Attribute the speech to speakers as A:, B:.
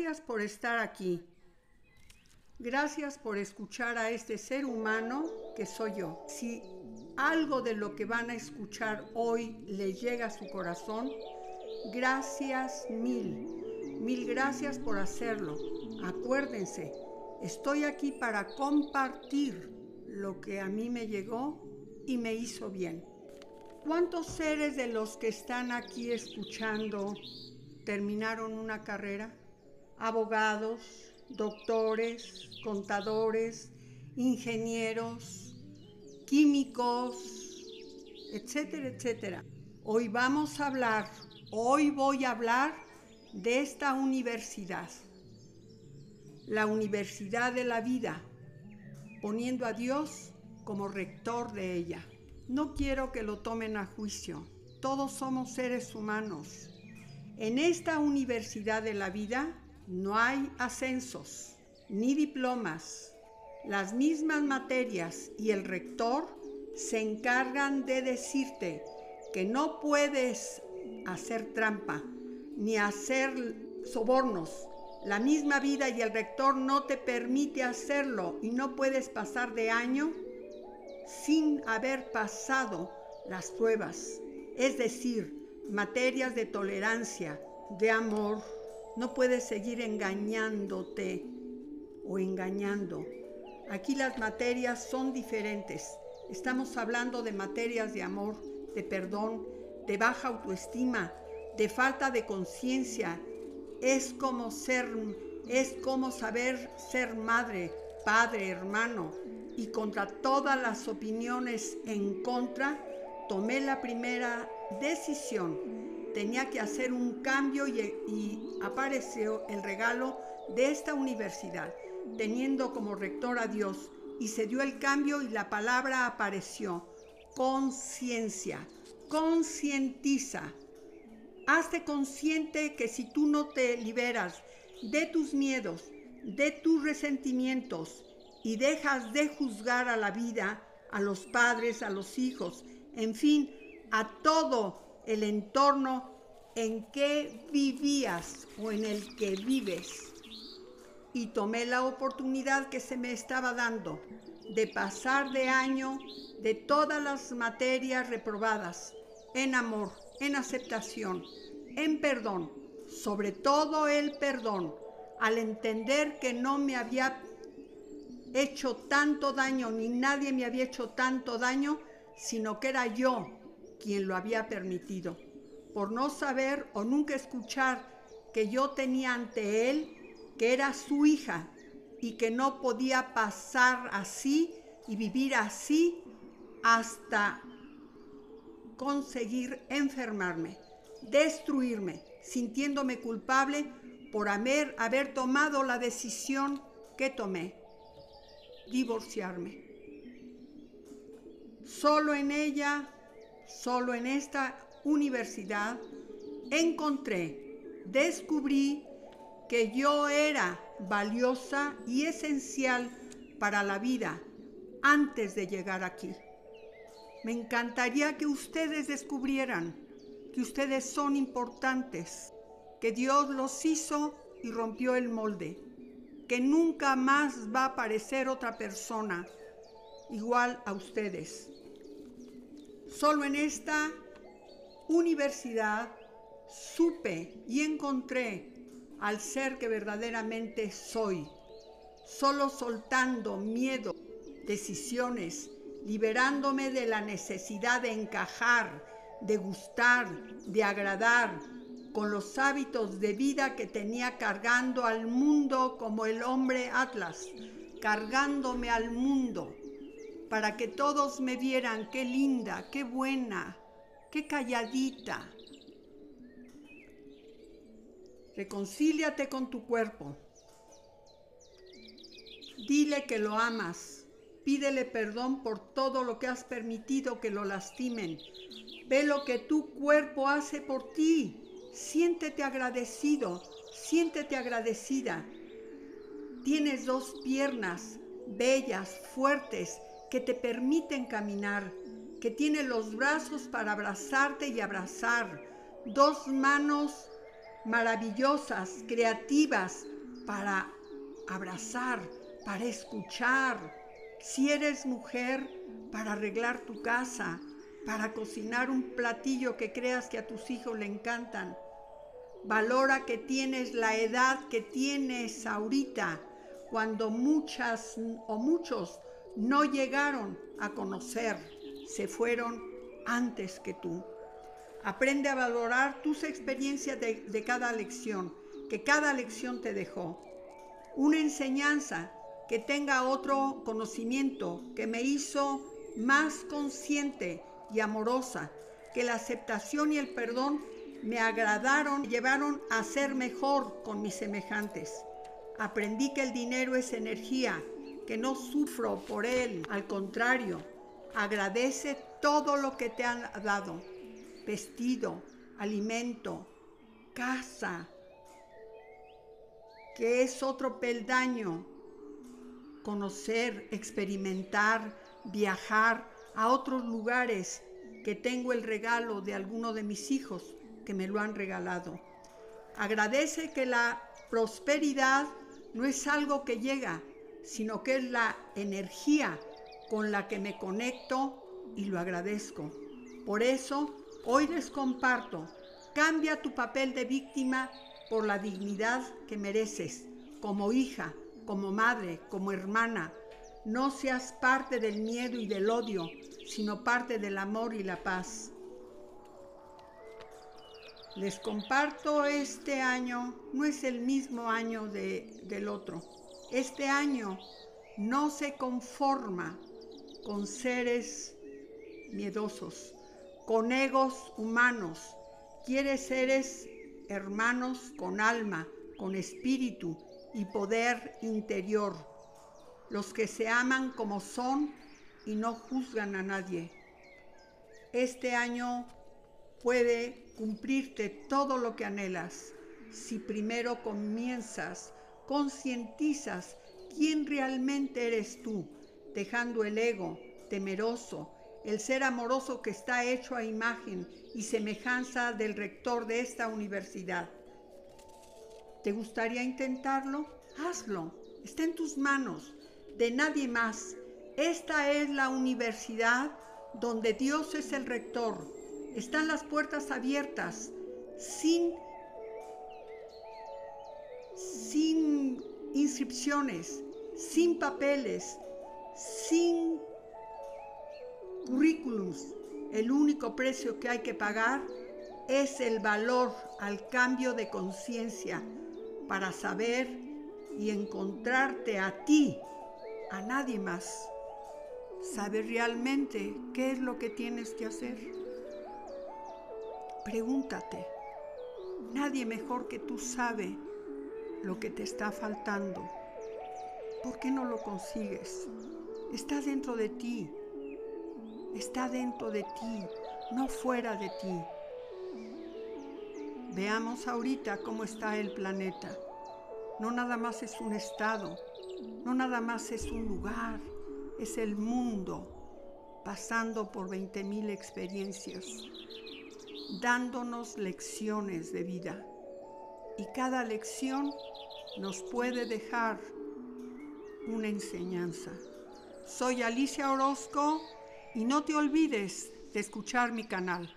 A: Gracias por estar aquí. Gracias por escuchar a este ser humano que soy yo. Si algo de lo que van a escuchar hoy les llega a su corazón, gracias mil. Mil gracias por hacerlo. Acuérdense, estoy aquí para compartir lo que a mí me llegó y me hizo bien. ¿Cuántos seres de los que están aquí escuchando terminaron una carrera? Abogados, doctores, contadores, ingenieros, químicos, etcétera, etcétera. Hoy vamos a hablar, hoy voy a hablar de esta universidad, la Universidad de la Vida, poniendo a Dios como rector de ella. No quiero que lo tomen a juicio. Todos somos seres humanos. En esta universidad de la vida no hay ascensos ni diplomas. Las mismas materias y el rector se encargan de decirte que no puedes hacer trampa ni hacer sobornos. La misma vida y el rector no te permite hacerlo y no puedes pasar de año sin haber pasado las pruebas, es decir, materias de tolerancia, de amor. No puedes seguir engañándote o engañando. Aquí las materias son diferentes. Estamos hablando de materias de amor, de perdón, de baja autoestima, de falta de conciencia. Es como ser, es como saber ser madre, padre, hermano, y contra todas las opiniones en contra, tomé la primera decisión. Tenía que hacer un cambio y, apareció el regalo de esta universidad, teniendo como rector a Dios, y se dio el cambio y la palabra apareció. Conciencia, concientiza. Hazte consciente que si tú no te liberas de tus miedos, de tus resentimientos, y dejas de juzgar a la vida, a los padres, a los hijos, en fin, a todo el entorno en que vivías o en el que vives. Y tomé la oportunidad que se me estaba dando de pasar de año de todas las materias reprobadas en amor, en aceptación, en perdón, sobre todo el perdón, al entender que no me había hecho tanto daño, ni nadie me había hecho tanto daño, sino que era yo quien lo había permitido, por no saber o nunca escuchar que yo tenía ante él que era su hija y que no podía pasar así y vivir así hasta conseguir enfermarme, destruirme, sintiéndome culpable por haber, haber tomado la decisión que tomé divorciarme. Solo en ella, solo en esta universidad, encontré, descubrí que yo era valiosa y esencial para la vida antes de llegar aquí. Me encantaría que ustedes descubrieran que ustedes son importantes, que Dios los hizo y rompió el molde que nunca más va a aparecer otra persona igual a ustedes. Solo en esta universidad supe y encontré al ser que verdaderamente soy. Solo soltando miedo, decisiones, liberándome de la necesidad de encajar, de gustar, de agradar, con los hábitos de vida que tenía cargando al mundo como el hombre Atlas, cargándome al mundo, para que todos me vieran qué linda, qué buena, qué calladita. Reconcíliate con tu cuerpo. Dile que lo amas. Pídele perdón por todo lo que has permitido que lo lastimen. Ve lo que tu cuerpo hace por ti Siéntete agradecido, siéntete agradecida. Tienes dos piernas bellas, fuertes, que te permiten caminar, que tienes los brazos para abrazarte y abrazar, dos manos maravillosas, creativas, para abrazar, para escuchar. Si eres mujer, para arreglar tu casa, para cocinar un platillo que creas que a tus hijos le encantan. Valora que tienes la edad que tienes ahorita, cuando muchas o muchos no llegaron a conocer, se fueron antes que tú. Aprende a valorar tus experiencias de, cada lección, que cada lección te dejó. Una enseñanza que tenga otro conocimiento que me hizo más consciente y amorosa, que la aceptación y el perdón me agradaron, llevaron a ser mejor con mis semejantes. Aprendí que el dinero es energía, que no sufro por él, al contrario, agradece todo lo que te han dado, vestido, alimento, casa, que es otro peldaño, conocer, experimentar, viajar a otros lugares que tengo el regalo de alguno de mis hijos que me lo han regalado. Agradece que la prosperidad no es algo que llega, sino que es la energía con la que me conecto y lo agradezco. Por eso, hoy les comparto, cambia tu papel de víctima por la dignidad que mereces, como hija, como madre, como hermana. No seas parte del miedo y del odio, sino parte del amor y la paz. Les comparto este año, no es el mismo año del otro. Este año no se conforma con seres miedosos, con egos humanos. Quiere seres hermanos con alma, con espíritu y poder interior. Los que se aman como son y no juzgan a nadie. Este año puede cumplirte todo lo que anhelas si primero comienzas, concientizas quién realmente eres tú, dejando el ego temeroso, el ser amoroso que está hecho a imagen y semejanza del rector de esta universidad. ¿Te gustaría intentarlo? Hazlo. Está en tus manos, de nadie más. Esta es la universidad donde Dios es el rector. Están las puertas abiertas, sin, sin inscripciones, sin papeles, sin currículums. El único precio que hay que pagar es el valor al cambio de conciencia para saber y encontrarte a ti, a nadie más. Saber realmente qué es lo que tienes que hacer. Pregúntate, nadie mejor que tú sabe lo que te está faltando. ¿Por qué no lo consigues? Está dentro de ti, está dentro de ti, no fuera de ti. Veamos ahorita cómo está el planeta. No nada más es un estado, no nada más es un lugar, es el mundo pasando por 20.000 experiencias, dándonos lecciones de vida. Y cada lección nos puede dejar una enseñanza. Soy Alicia Orozco y no te olvides de escuchar mi canal.